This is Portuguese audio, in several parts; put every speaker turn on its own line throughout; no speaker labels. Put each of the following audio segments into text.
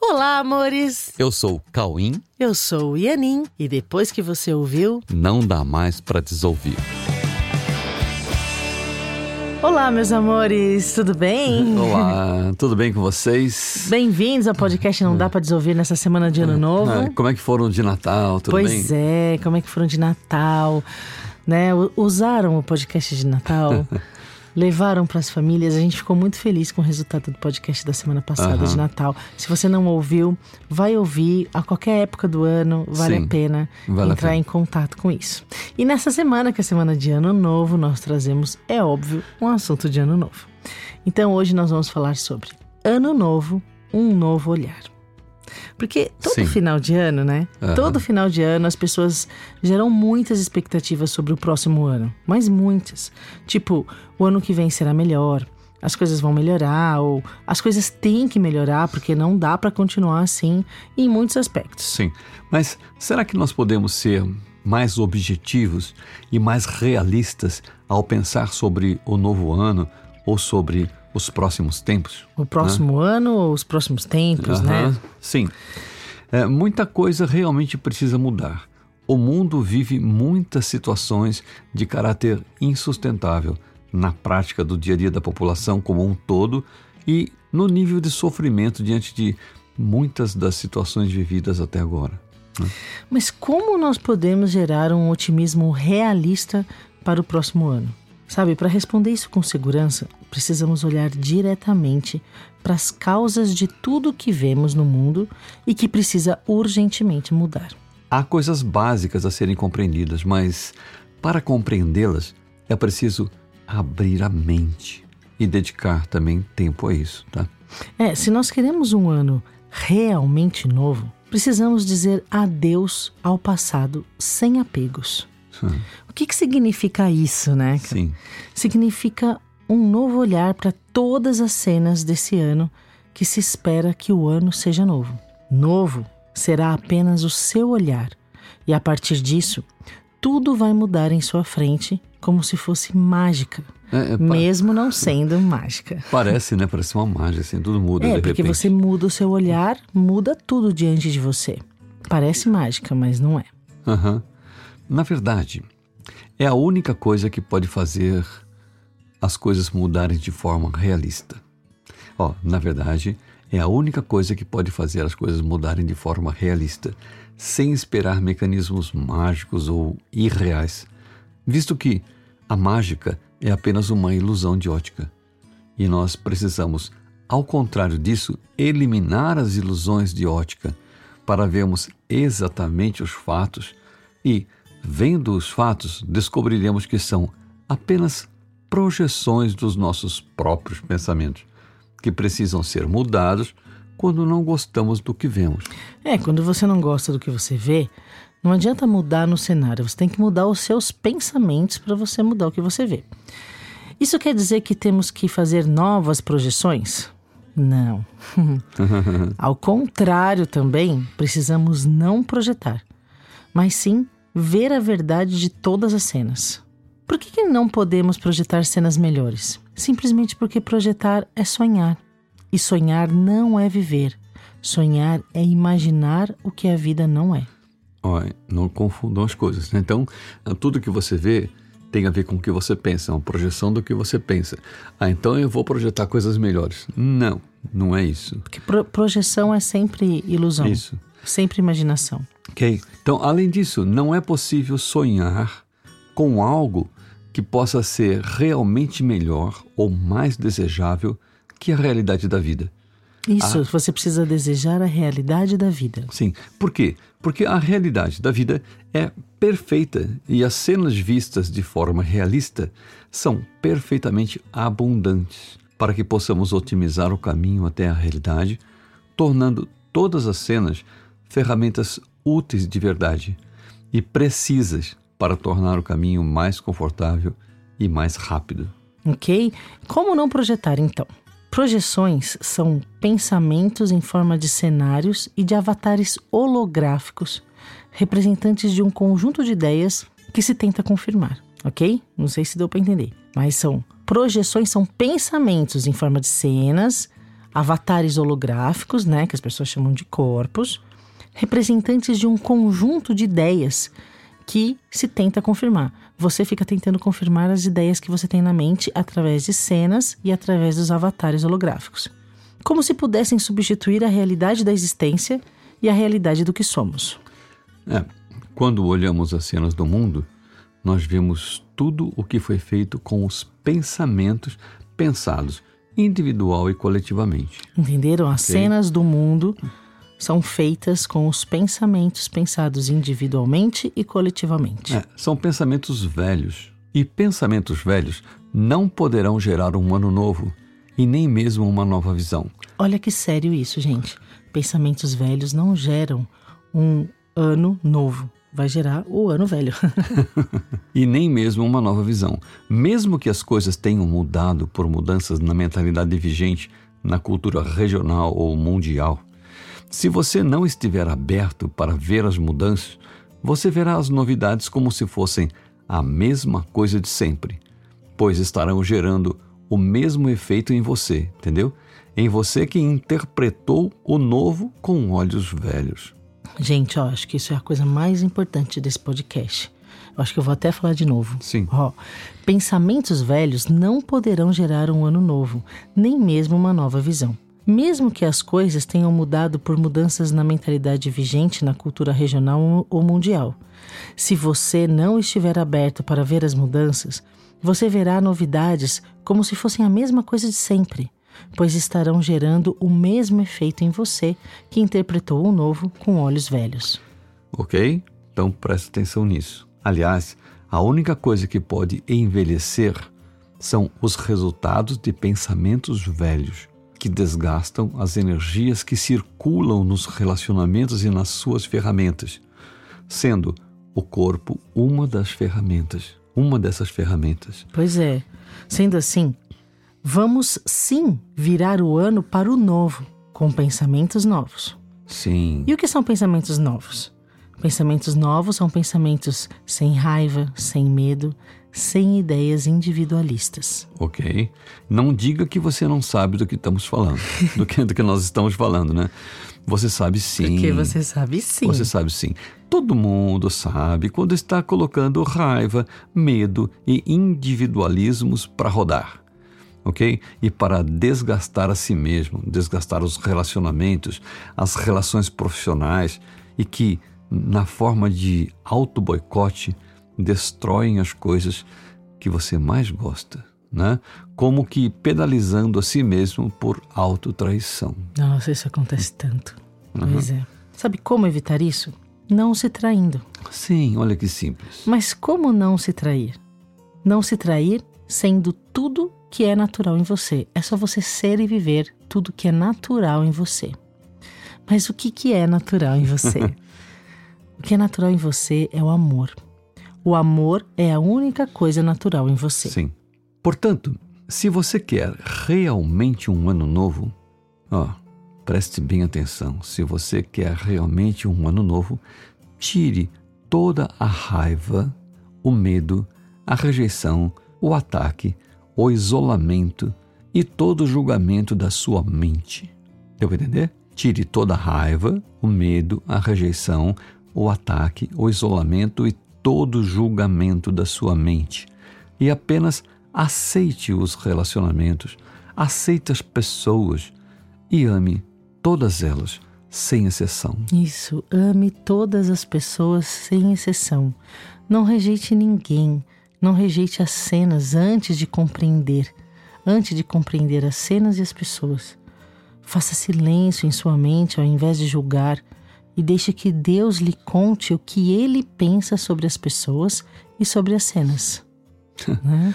Olá, amores!
Eu sou o Cauim.
Eu sou o Ianin e depois que você ouviu,
não dá mais para desouvir.
Olá, meus amores, tudo bem?
Olá, tudo bem com vocês?
Bem-vindos ao podcast Não Dá Pra Desouvir nessa semana de Ano Novo.
Ah, como é que foram de Natal, tudo
pois
bem?
Pois é, como é que foram de Natal, né? Usaram o podcast de Natal levaram para as famílias. A gente ficou muito feliz com o resultado do podcast da semana passada uhum. de Natal. Se você não ouviu, vai ouvir a qualquer época do ano, vale Sim, a pena vale entrar a em contato com isso. E nessa semana, que é a semana de Ano Novo, nós trazemos, é óbvio, um assunto de Ano Novo. Então hoje nós vamos falar sobre Ano Novo, um novo olhar. Porque todo Sim. final de ano, né? Uhum. Todo final de ano as pessoas geram muitas expectativas sobre o próximo ano. Mas muitas. Tipo, o ano que vem será melhor, as coisas vão melhorar, ou as coisas têm que melhorar, porque não dá para continuar assim em muitos aspectos.
Sim. Mas será que nós podemos ser mais objetivos e mais realistas ao pensar sobre o novo ano ou sobre os próximos tempos.
O próximo né? ano ou os próximos tempos, uhum, né?
Sim. É, muita coisa realmente precisa mudar. O mundo vive muitas situações de caráter insustentável na prática do dia a dia da população como um todo e no nível de sofrimento diante de muitas das situações vividas até agora. Né?
Mas como nós podemos gerar um otimismo realista para o próximo ano? Sabe, para responder isso com segurança, precisamos olhar diretamente para as causas de tudo que vemos no mundo e que precisa urgentemente mudar.
Há coisas básicas a serem compreendidas, mas para compreendê-las é preciso abrir a mente e dedicar também tempo a isso, tá?
É, se nós queremos um ano realmente novo, precisamos dizer adeus ao passado sem apegos. O que, que significa isso, né?
Sim.
Significa um novo olhar para todas as cenas desse ano que se espera que o ano seja novo. Novo será apenas o seu olhar, e a partir disso, tudo vai mudar em sua frente como se fosse mágica. É, é, mesmo não sendo mágica.
Parece, né? Parece uma mágica, assim, tudo muda.
É, porque
repente.
você muda o seu olhar, muda tudo diante de você. Parece mágica, mas não é.
Aham. Uhum. Na verdade, é a única coisa que pode fazer as coisas mudarem de forma realista. Ó, oh, na verdade, é a única coisa que pode fazer as coisas mudarem de forma realista, sem esperar mecanismos mágicos ou irreais, visto que a mágica é apenas uma ilusão de ótica. E nós precisamos, ao contrário disso, eliminar as ilusões de ótica para vermos exatamente os fatos e Vendo os fatos, descobriremos que são apenas projeções dos nossos próprios pensamentos, que precisam ser mudados quando não gostamos do que vemos.
É, quando você não gosta do que você vê, não adianta mudar no cenário, você tem que mudar os seus pensamentos para você mudar o que você vê. Isso quer dizer que temos que fazer novas projeções? Não. Ao contrário, também precisamos não projetar, mas sim ver a verdade de todas as cenas. Por que, que não podemos projetar cenas melhores? Simplesmente porque projetar é sonhar. E sonhar não é viver. Sonhar é imaginar o que a vida não é.
Olha, não confundam as coisas. Né? Então, tudo que você vê tem a ver com o que você pensa, é uma projeção do que você pensa. Ah, então eu vou projetar coisas melhores. Não, não é isso.
Porque pro projeção é sempre ilusão.
Isso.
Sempre imaginação.
Ok? Então, além disso, não é possível sonhar com algo que possa ser realmente melhor ou mais desejável que a realidade da vida.
Isso, ah, você precisa desejar a realidade da vida.
Sim. Por quê? Porque a realidade da vida é perfeita e as cenas vistas de forma realista são perfeitamente abundantes para que possamos otimizar o caminho até a realidade, tornando todas as cenas ferramentas úteis de verdade e precisas para tornar o caminho mais confortável e mais rápido.
Ok? Como não projetar então? Projeções são pensamentos em forma de cenários e de avatares holográficos, representantes de um conjunto de ideias que se tenta confirmar, ok? Não sei se deu para entender, mas são projeções, são pensamentos em forma de cenas avatares holográficos, né, que as pessoas chamam de corpos, representantes de um conjunto de ideias que se tenta confirmar. Você fica tentando confirmar as ideias que você tem na mente através de cenas e através dos avatares holográficos. Como se pudessem substituir a realidade da existência e a realidade do que somos.
É, quando olhamos as cenas do mundo, nós vemos tudo o que foi feito com os pensamentos pensados individual e coletivamente.
Entenderam? As okay? cenas do mundo são feitas com os pensamentos pensados individualmente e coletivamente.
É, são pensamentos velhos. E pensamentos velhos não poderão gerar um ano novo e nem mesmo uma nova visão.
Olha que sério isso, gente. Pensamentos velhos não geram um ano novo. Vai gerar o ano velho.
e nem mesmo uma nova visão. Mesmo que as coisas tenham mudado por mudanças na mentalidade vigente, na cultura regional ou mundial, se você não estiver aberto para ver as mudanças, você verá as novidades como se fossem a mesma coisa de sempre, pois estarão gerando o mesmo efeito em você, entendeu? Em você que interpretou o novo com olhos velhos.
Gente, ó, acho que isso é a coisa mais importante desse podcast. Eu acho que eu vou até falar de novo.
Sim.
Ó, pensamentos velhos não poderão gerar um ano novo, nem mesmo uma nova visão. Mesmo que as coisas tenham mudado por mudanças na mentalidade vigente na cultura regional ou mundial. Se você não estiver aberto para ver as mudanças, você verá novidades como se fossem a mesma coisa de sempre, pois estarão gerando o mesmo efeito em você que interpretou o novo com olhos velhos.
Ok? Então preste atenção nisso. Aliás, a única coisa que pode envelhecer são os resultados de pensamentos velhos que desgastam as energias que circulam nos relacionamentos e nas suas ferramentas, sendo o corpo uma das ferramentas, uma dessas ferramentas.
Pois é. Sendo assim, vamos sim virar o ano para o novo, com pensamentos novos.
Sim.
E o que são pensamentos novos? Pensamentos novos são pensamentos sem raiva, sem medo, sem ideias individualistas.
Ok. Não diga que você não sabe do que estamos falando, do que, do que nós estamos falando, né? Você sabe sim.
Porque você sabe sim.
Você sabe sim. Todo mundo sabe quando está colocando raiva, medo e individualismos para rodar. Ok? E para desgastar a si mesmo, desgastar os relacionamentos, as relações profissionais e que, na forma de auto-boicote, destroem as coisas que você mais gosta, né? Como que pedalizando a si mesmo por autotraição.
Nossa, isso acontece tanto. Uhum. Pois é. Sabe como evitar isso? Não se traindo.
Sim, olha que simples.
Mas como não se trair? Não se trair sendo tudo que é natural em você. É só você ser e viver tudo que é natural em você. Mas o que, que é natural em você? o que é natural em você é o amor. O amor é a única coisa natural em você.
Sim. Portanto, se você quer realmente um ano novo, ó, preste bem atenção. Se você quer realmente um ano novo, tire toda a raiva, o medo, a rejeição, o ataque, o isolamento e todo o julgamento da sua mente. Deu para entender? Tire toda a raiva, o medo, a rejeição, o ataque, o isolamento e todo julgamento da sua mente e apenas aceite os relacionamentos, aceite as pessoas e ame todas elas, sem exceção.
Isso, ame todas as pessoas sem exceção. Não rejeite ninguém, não rejeite as cenas antes de compreender, antes de compreender as cenas e as pessoas. Faça silêncio em sua mente ao invés de julgar e deixe que Deus lhe conte o que ele pensa sobre as pessoas e sobre as cenas. né?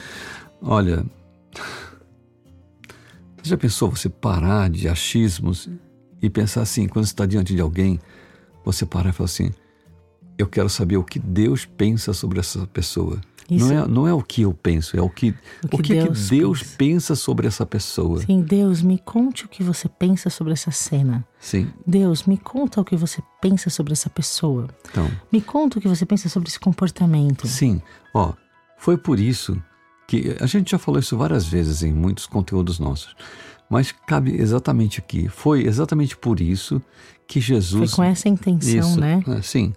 Olha, já pensou você parar de achismos e pensar assim, quando está diante de alguém, você parar e falar assim: eu quero saber o que Deus pensa sobre essa pessoa. Não é, não é o que eu penso, é o que, o que, o que Deus, que Deus pensa. pensa. sobre essa pessoa.
Sim, Deus, me conte o que você pensa sobre essa cena.
Sim.
Deus, me conta o que você pensa sobre essa pessoa.
Então.
Me conta o que você pensa sobre esse comportamento.
Sim. Ó, foi por isso que a gente já falou isso várias vezes em muitos conteúdos nossos. Mas cabe exatamente aqui. Foi exatamente por isso que Jesus.
Foi com essa intenção,
isso,
né?
é, Sim.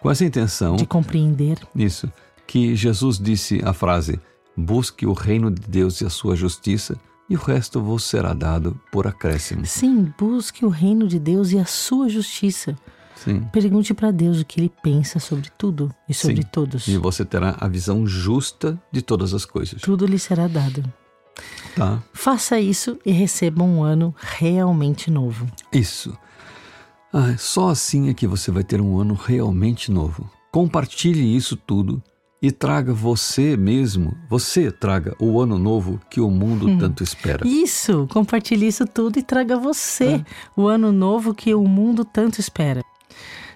Com essa intenção.
De compreender.
Isso. Que Jesus disse a frase: Busque o reino de Deus e a sua justiça, e o resto vos será dado por acréscimo.
Sim, busque o reino de Deus e a sua justiça.
Sim.
Pergunte para Deus o que ele pensa sobre tudo e sobre
Sim.
todos.
E você terá a visão justa de todas as coisas.
Tudo lhe será dado.
Tá?
Faça isso e receba um ano realmente novo.
Isso. Ah, só assim é que você vai ter um ano realmente novo. Compartilhe isso tudo e traga você mesmo, você traga o ano novo que o mundo
Hum.
tanto espera.
Isso, compartilhe isso tudo e traga você
É.
o ano novo que o mundo tanto espera.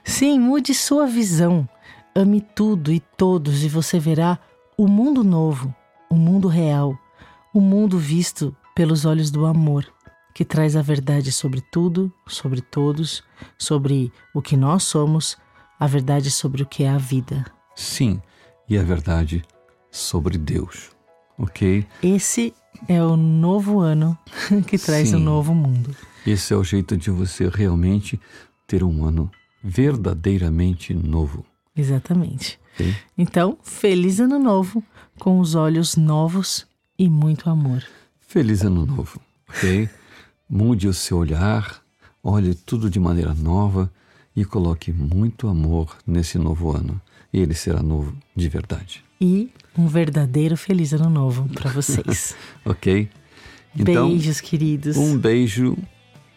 Sim, mude sua visão. Ame tudo e todos e você verá o mundo novo, o mundo real, o mundo visto pelos olhos do amor, que traz a verdade sobre tudo, sobre todos, sobre o que nós somos, a verdade sobre o que é a vida.
Sim, e a verdade sobre Deus. Ok?
Esse é o novo ano que traz
Sim.
um novo mundo.
Esse é o jeito de você realmente ter um ano verdadeiramente novo.
Exatamente.
ok?
Então, feliz ano novo, com os olhos novos e muito amor.
Feliz ano novo, ok? Mude o seu olhar, olhe tudo de maneira nova e coloque muito amor nesse novo ano. E ele será novo de verdade,
E um verdadeiro feliz ano novo para vocês.
ok? Então,
Beijos, queridos.
um beijo,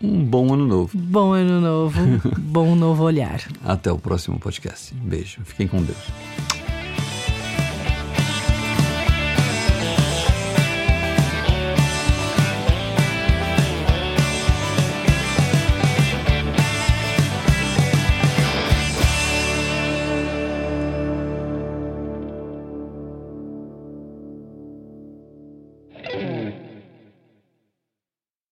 um bom ano novo.
Bom ano novo, bom novo olhar.
Até o próximo podcast. Beijo. Fiquem com Deus.